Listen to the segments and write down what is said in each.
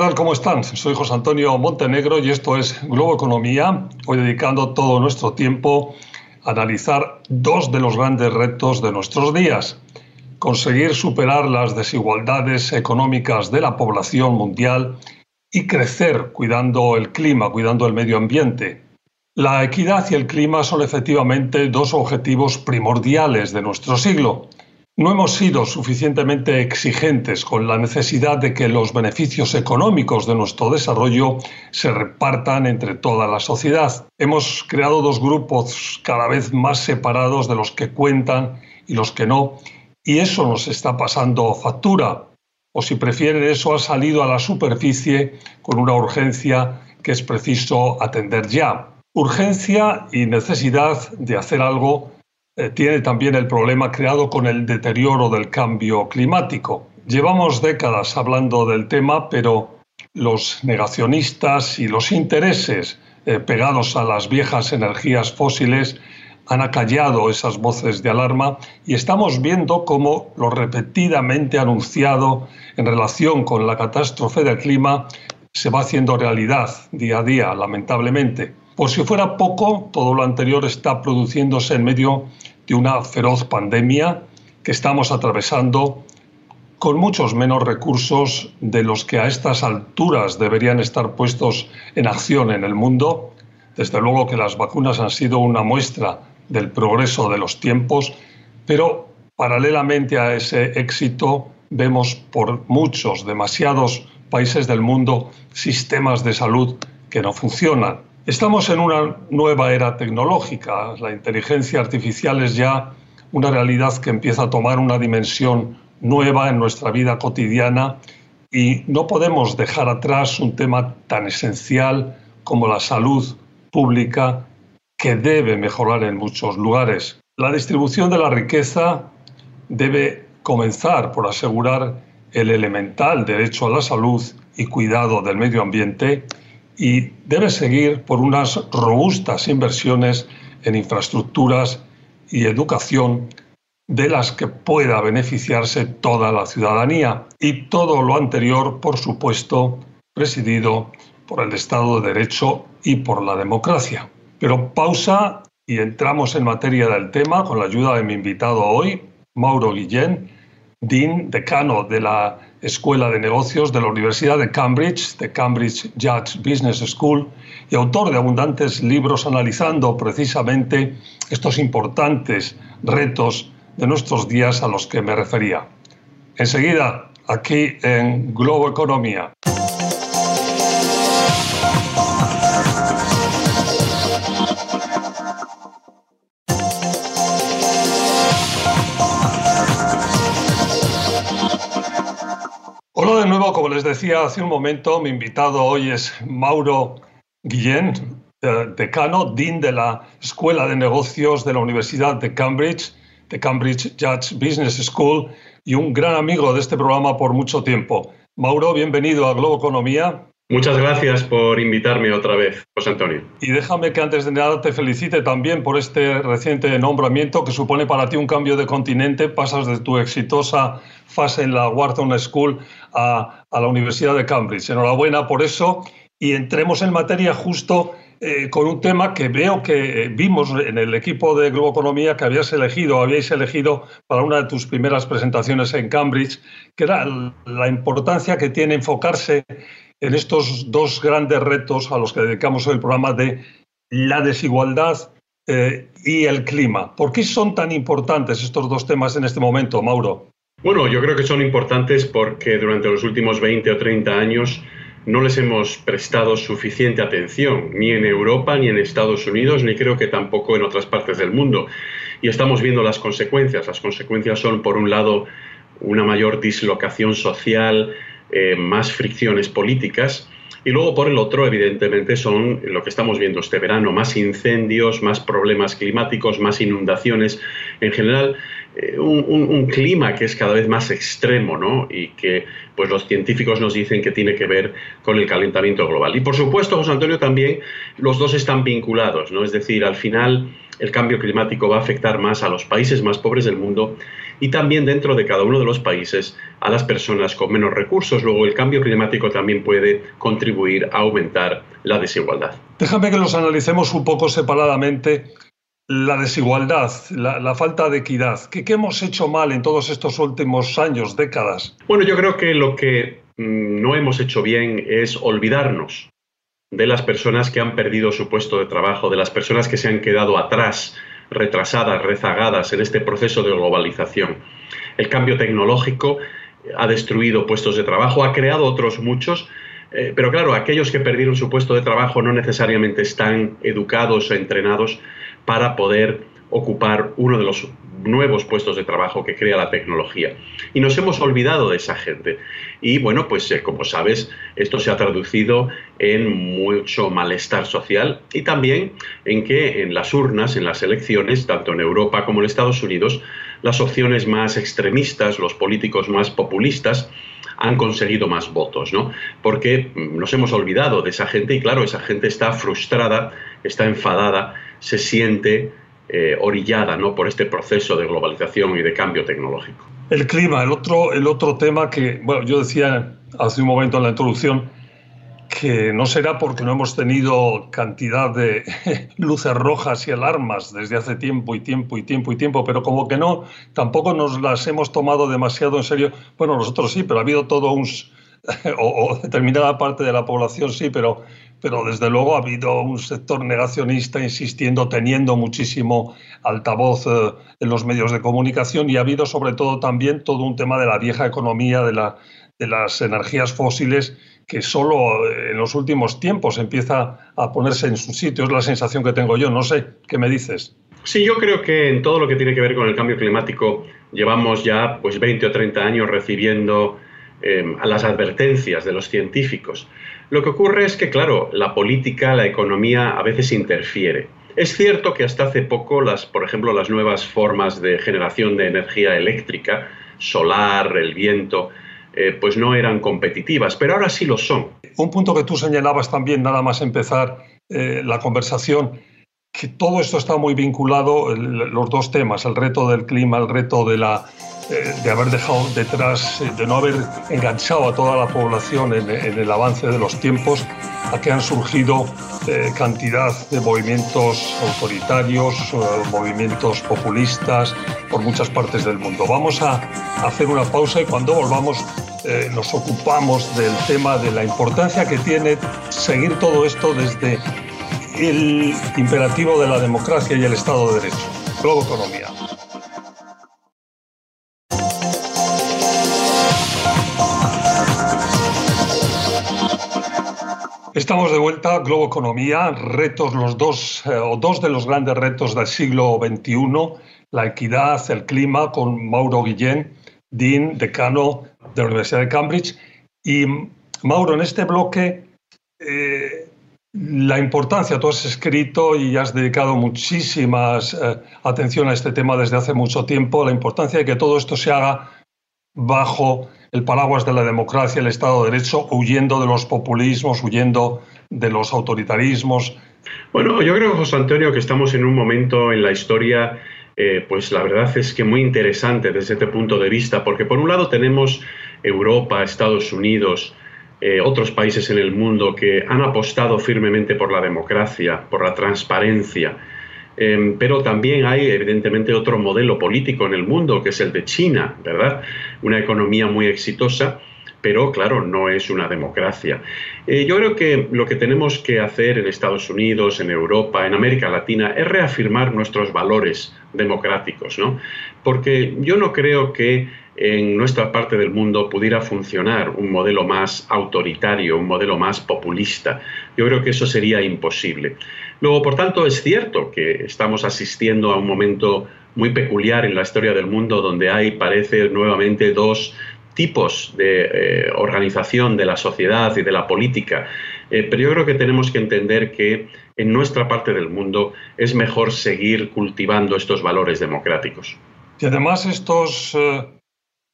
tal? ¿Cómo están? Soy José Antonio Montenegro y esto es Globo Economía, hoy dedicando todo nuestro tiempo a analizar dos de los grandes retos de nuestros días. Conseguir superar las desigualdades económicas de la población mundial y crecer cuidando el clima, cuidando el medio ambiente. La equidad y el clima son efectivamente dos objetivos primordiales de nuestro siglo no hemos sido suficientemente exigentes con la necesidad de que los beneficios económicos de nuestro desarrollo se repartan entre toda la sociedad. Hemos creado dos grupos cada vez más separados de los que cuentan y los que no, y eso nos está pasando factura. O si prefieren, eso ha salido a la superficie con una urgencia que es preciso atender ya. Urgencia y necesidad de hacer algo eh, tiene también el problema creado con el deterioro del cambio climático. Llevamos décadas hablando del tema, pero los negacionistas y los intereses eh, pegados a las viejas energías fósiles han acallado esas voces de alarma y estamos viendo cómo lo repetidamente anunciado en relación con la catástrofe del clima se va haciendo realidad día a día, lamentablemente. Por si fuera poco, todo lo anterior está produciéndose en medio de una feroz pandemia que estamos atravesando con muchos menos recursos de los que a estas alturas deberían estar puestos en acción en el mundo. Desde luego que las vacunas han sido una muestra del progreso de los tiempos, pero paralelamente a ese éxito vemos por muchos, demasiados países del mundo sistemas de salud que no funcionan Estamos en una nueva era tecnológica. La inteligencia artificial es ya una realidad que empieza a tomar una dimensión nueva en nuestra vida cotidiana y no podemos dejar atrás un tema tan esencial como la salud pública que debe mejorar en muchos lugares. La distribución de la riqueza debe comenzar por asegurar el elemental derecho a la salud y cuidado del medio ambiente y debe seguir por unas robustas inversiones en infraestructuras y educación de las que pueda beneficiarse toda la ciudadanía y todo lo anterior, por supuesto, presidido por el Estado de Derecho y por la democracia. Pero pausa y entramos en materia del tema con la ayuda de mi invitado hoy, Mauro Guillén, Dean, decano de la Escuela de Negocios de la Universidad de Cambridge, de Cambridge Judge Business School, y autor de abundantes libros analizando precisamente estos importantes retos de nuestros días a los que me refería. Enseguida, aquí en Globo Economía. Como les decía hace un momento, mi invitado hoy es Mauro Guillén, eh, decano, dean de la Escuela de Negocios de la Universidad de Cambridge, de Cambridge Judge Business School y un gran amigo de este programa por mucho tiempo. Mauro, bienvenido a Globo Economía. Muchas gracias por invitarme otra vez, José Antonio. Y déjame que antes de nada te felicite también por este reciente nombramiento que supone para ti un cambio de continente. Pasas de tu exitosa fase en la Wharton School a, la Universidad de Cambridge. Enhorabuena por eso y entremos en materia justo eh, con un tema que veo que vimos en el equipo de Globo Economía que habías elegido, habíais elegido para una de tus primeras presentaciones en Cambridge, que era la importancia que tiene enfocarse en estos dos grandes retos a los que dedicamos el programa de la desigualdad eh, y el clima. ¿Por qué son tan importantes estos dos temas en este momento, Mauro? Bueno, yo creo que son importantes porque durante los últimos 20 o 30 años no les hemos prestado suficiente atención, ni en Europa, ni en Estados Unidos, ni creo que tampoco en otras partes del mundo. Y estamos viendo las consecuencias. Las consecuencias son, por un lado, una mayor dislocación social, eh, más fricciones políticas. Y luego, por el otro, evidentemente, son lo que estamos viendo este verano, más incendios, más problemas climáticos, más inundaciones. En general, eh, un, clima que es cada vez más extremo, ¿no? Y que pues los científicos nos dicen que tiene que ver con el calentamiento global. Y por supuesto, José Antonio, también los dos están vinculados, ¿no? Es decir, al final el cambio climático va a afectar más a los países más pobres del mundo y también dentro de cada uno de los países a las personas con menos recursos. Luego el cambio climático también puede contribuir a aumentar la desigualdad. Déjame que los analicemos un poco separadamente. La desigualdad, la, falta de equidad. ¿Qué, ¿Qué hemos hecho mal en todos estos últimos años, décadas? Bueno, yo creo que lo que mm, no hemos hecho bien es olvidarnos de las personas que han perdido su puesto de trabajo, de las personas que se han quedado atrás, retrasadas, rezagadas en este proceso de globalización. El cambio tecnológico ha destruido puestos de trabajo, ha creado otros muchos, eh, pero claro, aquellos que perdieron su puesto de trabajo no necesariamente están educados o entrenados para poder ocupar uno de los nuevos puestos de trabajo que crea la tecnología. Y nos hemos olvidado de esa gente. Y bueno, pues eh, como sabes, esto se ha traducido en mucho malestar social y también en que en las urnas, en las elecciones, tanto en Europa como en Estados Unidos, las opciones más extremistas, los políticos más populistas, han conseguido más votos, ¿no? Porque mm, nos hemos olvidado de esa gente y claro, esa gente está frustrada, está enfadada, se siente eh, orillada ¿no? por este proceso de globalización y de cambio tecnológico. El clima, el otro, el otro tema que, bueno, yo decía hace un momento en la introducción, que no será porque no hemos tenido cantidad de luces rojas y alarmas desde hace tiempo y tiempo y tiempo y tiempo, pero como que no, tampoco nos las hemos tomado demasiado en serio. Bueno, nosotros sí, pero ha habido todo un... o, o determinada parte de la población sí, pero pero desde luego ha habido un sector negacionista insistiendo, teniendo muchísimo altavoz eh, en los medios de comunicación y ha habido sobre todo también todo un tema de la vieja economía de, la, de las energías fósiles que solo eh, en los últimos tiempos empieza a ponerse en su sitio. Es la sensación que tengo yo. No sé, ¿qué me dices? Sí, yo creo que en todo lo que tiene que ver con el cambio climático llevamos ya pues 20 o 30 años recibiendo eh, a las advertencias de los científicos. Lo que ocurre es que, claro, la política, la economía a veces interfiere. Es cierto que hasta hace poco, las, por ejemplo, las nuevas formas de generación de energía eléctrica, solar, el viento, eh, pues no eran competitivas, pero ahora sí lo son. Un punto que tú señalabas también, nada más empezar eh, la conversación, que todo esto está muy vinculado, los dos temas, el reto del clima, el reto de la de haber dejado detrás, eh, de no haber enganchado a toda la población en, el avance de los tiempos, a que han surgido eh, cantidad de movimientos autoritarios, movimientos populistas por muchas partes del mundo. Vamos a hacer una pausa y cuando volvamos nos ocupamos del tema de la importancia que tiene seguir todo esto desde el imperativo de la democracia y el Estado de Derecho. Globo Economía. Estamos de vuelta, Globo Economía, retos los dos, eh, o dos de los grandes retos del siglo XXI, la equidad, el clima, con Mauro Guillén, Dean, decano de la Universidad de Cambridge. Y Mauro, en este bloque, eh, la importancia, tú has escrito y has dedicado muchísima eh, atención a este tema desde hace mucho tiempo, la importancia de que todo esto se haga bajo el paraguas de la democracia, el Estado de Derecho, huyendo de los populismos, huyendo de los autoritarismos. Bueno, yo creo, José Antonio, que estamos en un momento en la historia, eh, pues la verdad es que muy interesante desde este punto de vista, porque por un lado tenemos Europa, Estados Unidos, eh, otros países en el mundo que han apostado firmemente por la democracia, por la transparencia, Em, pero también hay, evidentemente, otro modelo político en el mundo, que es el de China, ¿verdad? Una economía muy exitosa, pero claro, no es una democracia. Eh, yo creo que lo que tenemos que hacer en Estados Unidos, en Europa, en América Latina, es reafirmar nuestros valores democráticos, ¿no? Porque yo no creo que en nuestra parte del mundo pudiera funcionar un modelo más autoritario, un modelo más populista. Yo creo que eso sería imposible. Luego, por tanto, es cierto que estamos asistiendo a un momento muy peculiar en la historia del mundo donde hay, parece, nuevamente dos tipos de eh, organización de la sociedad y de la política. Eh, pero yo creo que tenemos que entender que en nuestra parte del mundo es mejor seguir cultivando estos valores democráticos. Y además estos eh,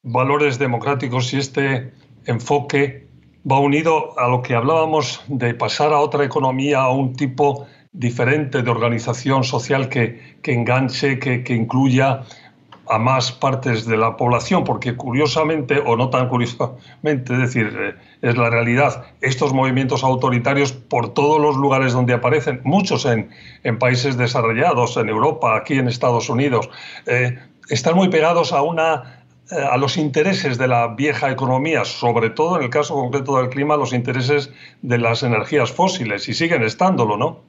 valores democráticos y este enfoque va unido a lo que hablábamos de pasar a otra economía, a un tipo diferente de organización social que, enganche, que, incluya a más partes de la población, porque curiosamente, o no tan curiosamente, es decir, eh, es la realidad, estos movimientos autoritarios por todos los lugares donde aparecen, muchos en, países desarrollados, en Europa, aquí en Estados Unidos, eh, están muy pegados a una eh, a los intereses de la vieja economía, sobre todo en el caso concreto del clima, los intereses de las energías fósiles, y siguen estándolo, ¿no?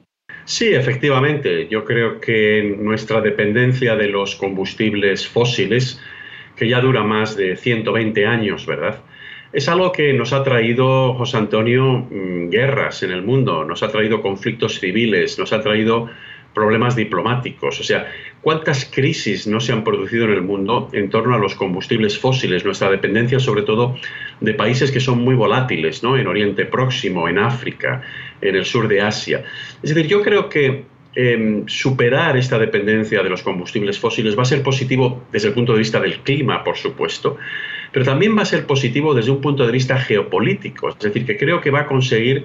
Sí, efectivamente. Yo creo que nuestra dependencia de los combustibles fósiles, que ya dura más de 120 años, ¿verdad? Es algo que nos ha traído, José Antonio, mm, guerras en el mundo, nos ha traído conflictos civiles, nos ha traído problemas diplomáticos. O sea, ¿cuántas crisis no se han producido en el mundo en torno a los combustibles fósiles? Nuestra dependencia sobre todo de países que son muy volátiles, ¿no? En Oriente Próximo, en África, en el sur de Asia. Es decir, yo creo que em, superar esta dependencia de los combustibles fósiles va a ser positivo desde el punto de vista del clima, por supuesto, pero también va a ser positivo desde un punto de vista geopolítico. Es decir, que creo que va a conseguir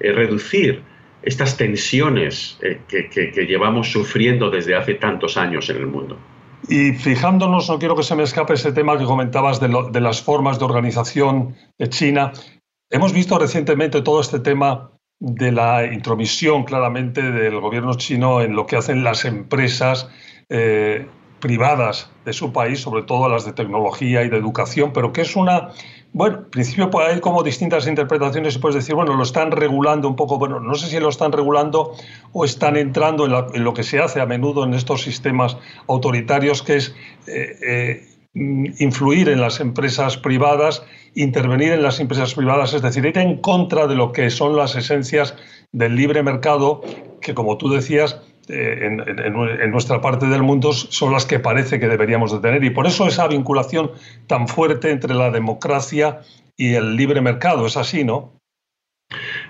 eh, reducir estas tensiones eh, que, llevamos sufriendo desde hace tantos años en el mundo. Y fijándonos, no quiero que se me escape ese tema que comentabas de, de las formas de organización de China. Hemos visto recientemente todo este tema de la intromisión claramente del gobierno chino en lo que hacen las empresas eh, privadas de su país, sobre todo las de tecnología y de educación, pero que es una, bueno, en principio hay como distintas interpretaciones y puedes decir, bueno, lo están regulando un poco, bueno, no sé si lo están regulando o están entrando en, lo que se hace a menudo en estos sistemas autoritarios, que es eh, eh, influir en las empresas privadas, intervenir en las empresas privadas, es decir, ir en contra de lo que son las esencias del libre mercado, que como tú decías, eh, en, nuestra parte del mundo son las que parece que deberíamos de tener. Y por eso esa vinculación tan fuerte entre la democracia y el libre mercado. Es así, ¿no?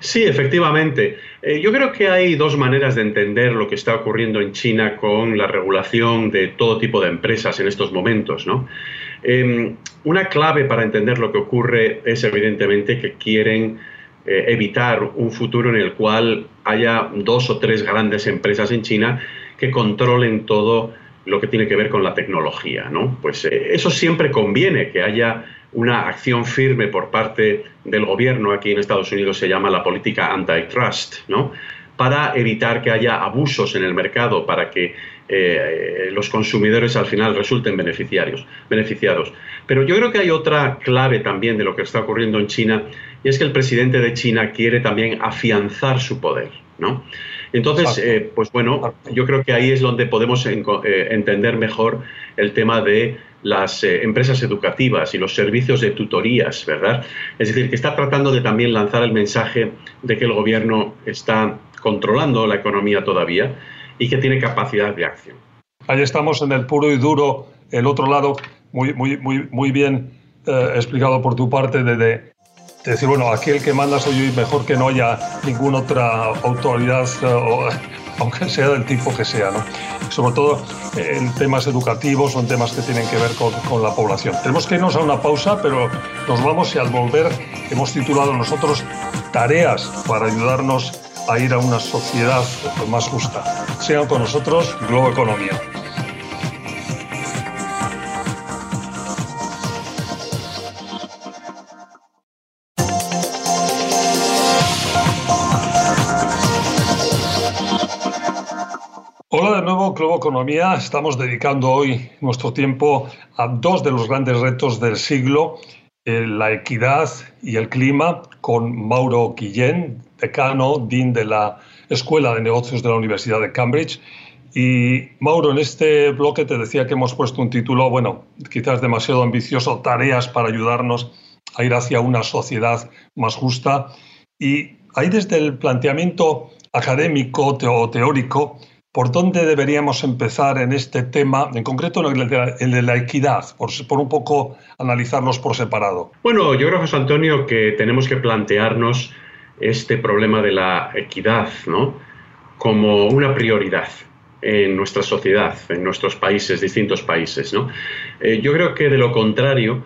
Sí, efectivamente. Eh, yo creo que hay dos maneras de entender lo que está ocurriendo en China con la regulación de todo tipo de empresas en estos momentos. ¿no? Em, una clave para entender lo que ocurre es evidentemente que quieren eh, evitar un futuro en el cual haya dos o tres grandes empresas en China que controlen todo lo que tiene que ver con la tecnología, ¿no? Pues eh, eso siempre conviene, que haya una acción firme por parte del gobierno, aquí en Estados Unidos se llama la política antitrust, ¿no? Para evitar que haya abusos en el mercado, para que eh, los consumidores al final resulten beneficiarios, beneficiados. Pero yo creo que hay otra clave también de lo que está ocurriendo en China y es que el presidente de China quiere también afianzar su poder, ¿no? Entonces, eh, pues bueno, yo creo que ahí es donde podemos eh, entender mejor el tema de las eh, empresas educativas y los servicios de tutorías, ¿verdad? Es decir, que está tratando de también lanzar el mensaje de que el gobierno está controlando la economía todavía y que tiene capacidad de acción. Ahí estamos en el puro y duro, el otro lado, muy, muy, muy, muy bien explicado por tu parte, de, decir, bueno, aquí el que manda soy yo y mejor que no haya ninguna otra autoridad, eh, aunque sea del tipo que sea, ¿no? Sobre todo en temas educativos en temas que tienen que ver con, con, la población. Tenemos que irnos a una pausa, pero nos vamos y al volver hemos titulado nosotros Tareas para ayudarnos a ir a una sociedad más justa. Sean con nosotros Globo Economía. Globo Economía. Estamos dedicando hoy nuestro tiempo a dos de los grandes retos del siglo, eh, la equidad y el clima, con Mauro Guillén, decano, dean de la Escuela de Negocios de la Universidad de Cambridge. Y Mauro, en este bloque te decía que hemos puesto un título, bueno, quizás demasiado ambicioso, tareas para ayudarnos a ir hacia una sociedad más justa. Y ahí desde el planteamiento académico o teórico, ¿Por dónde deberíamos empezar en este tema, en concreto el de la, equidad, por, un poco analizarlos por separado? Bueno, yo creo, José Antonio, que tenemos que plantearnos este problema de la equidad ¿no? como una prioridad en nuestra sociedad, en nuestros países, distintos países. Eh, yo creo que de lo contrario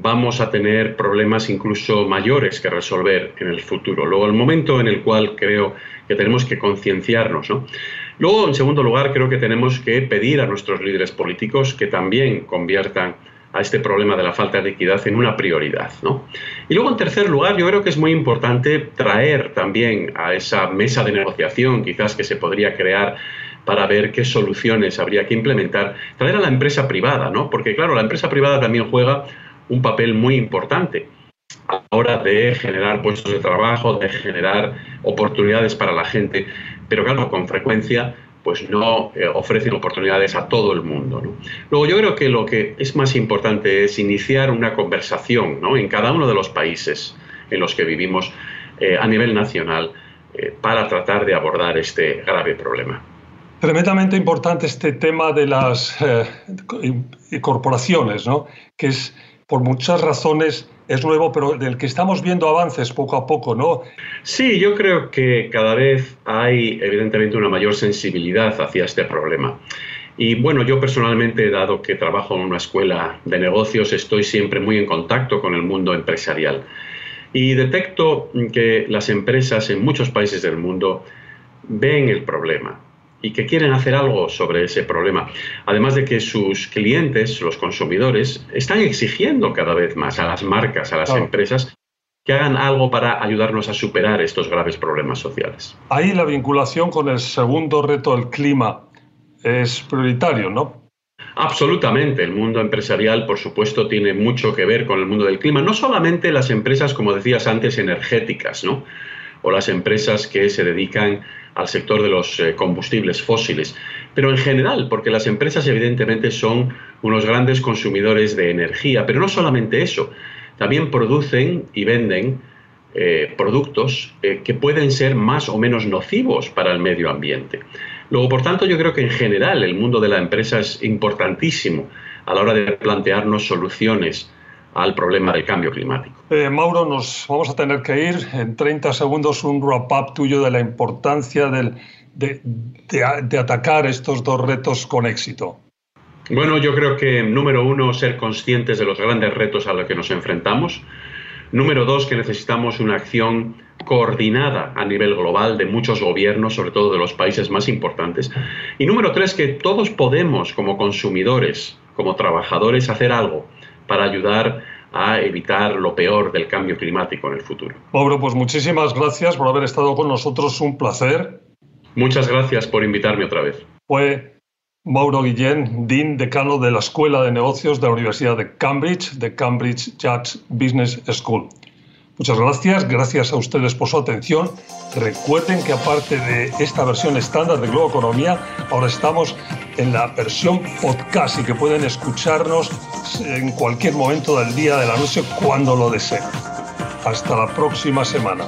vamos a tener problemas incluso mayores que resolver en el futuro. Luego, el momento en el cual creo que tenemos que concienciarnos. ¿no? Luego, en segundo lugar, creo que tenemos que pedir a nuestros líderes políticos que también conviertan a este problema de la falta de equidad en una prioridad. ¿no? Y luego, en tercer lugar, yo creo que es muy importante traer también a esa mesa de negociación, quizás que se podría crear para ver qué soluciones habría que implementar, traer a la empresa privada, ¿no? Porque claro, la empresa privada también juega un papel muy importante a la hora de generar puestos de trabajo, de generar oportunidades para la gente, pero claro, con frecuencia pues no eh, ofrecen oportunidades a todo el mundo. Luego yo creo que lo que es más importante es iniciar una conversación ¿no? en cada uno de los países en los que vivimos eh, a nivel nacional eh, para tratar de abordar este grave problema. Tremendamente importante este tema de las corporaciones, ¿no? que es por muchas razones es nuevo, pero del que estamos viendo avances poco a poco, ¿no? Sí, yo creo que cada vez hay evidentemente una mayor sensibilidad hacia este problema. Y bueno, yo personalmente, dado que trabajo en una escuela de negocios, estoy siempre muy en contacto con el mundo empresarial. Y detecto que las empresas en muchos países del mundo ven el problema, y que quieren hacer algo sobre ese problema. Además de que sus clientes, los consumidores, están exigiendo cada vez más a las marcas, a las empresas, que hagan algo para ayudarnos a superar estos graves problemas sociales. Ahí la vinculación con el segundo reto del clima es prioritario, ¿no? Absolutamente. El mundo empresarial, por supuesto, tiene mucho que ver con el mundo del clima. No solamente las empresas, como decías antes, energéticas, ¿no? O las empresas que se dedican al sector de los eh, combustibles fósiles, pero en general, porque las empresas evidentemente son unos grandes consumidores de energía, pero no solamente eso, también producen y venden eh, productos eh, que pueden ser más o menos nocivos para el medio ambiente. Luego, por tanto, yo creo que en general el mundo de la empresa es importantísimo a la hora de plantearnos soluciones al problema del cambio climático. Eh, Mauro, nos vamos a tener que ir. En 30 segundos un wrap-up tuyo de la importancia del, de, de, atacar estos dos retos con éxito. Bueno, yo creo que número uno, ser conscientes de los grandes retos a los que nos enfrentamos. Número dos, que necesitamos una acción coordinada a nivel global de muchos gobiernos, sobre todo de los países más importantes. Y número tres, que todos podemos, como consumidores, como trabajadores, hacer algo para ayudar a evitar lo peor del cambio climático en el futuro. Mauro, pues muchísimas gracias por haber estado con nosotros, un placer. Muchas gracias por invitarme otra vez. Fue Mauro Guillén, Dean Decano de la Escuela de Negocios de la Universidad de Cambridge, de Cambridge Judge Business School. Muchas gracias, gracias a ustedes por su atención. Recuerden que aparte de esta versión estándar de Globo Economía, ahora estamos en la versión podcast y que pueden escucharnos en cualquier momento del día, de la noche, cuando lo deseen. Hasta la próxima semana.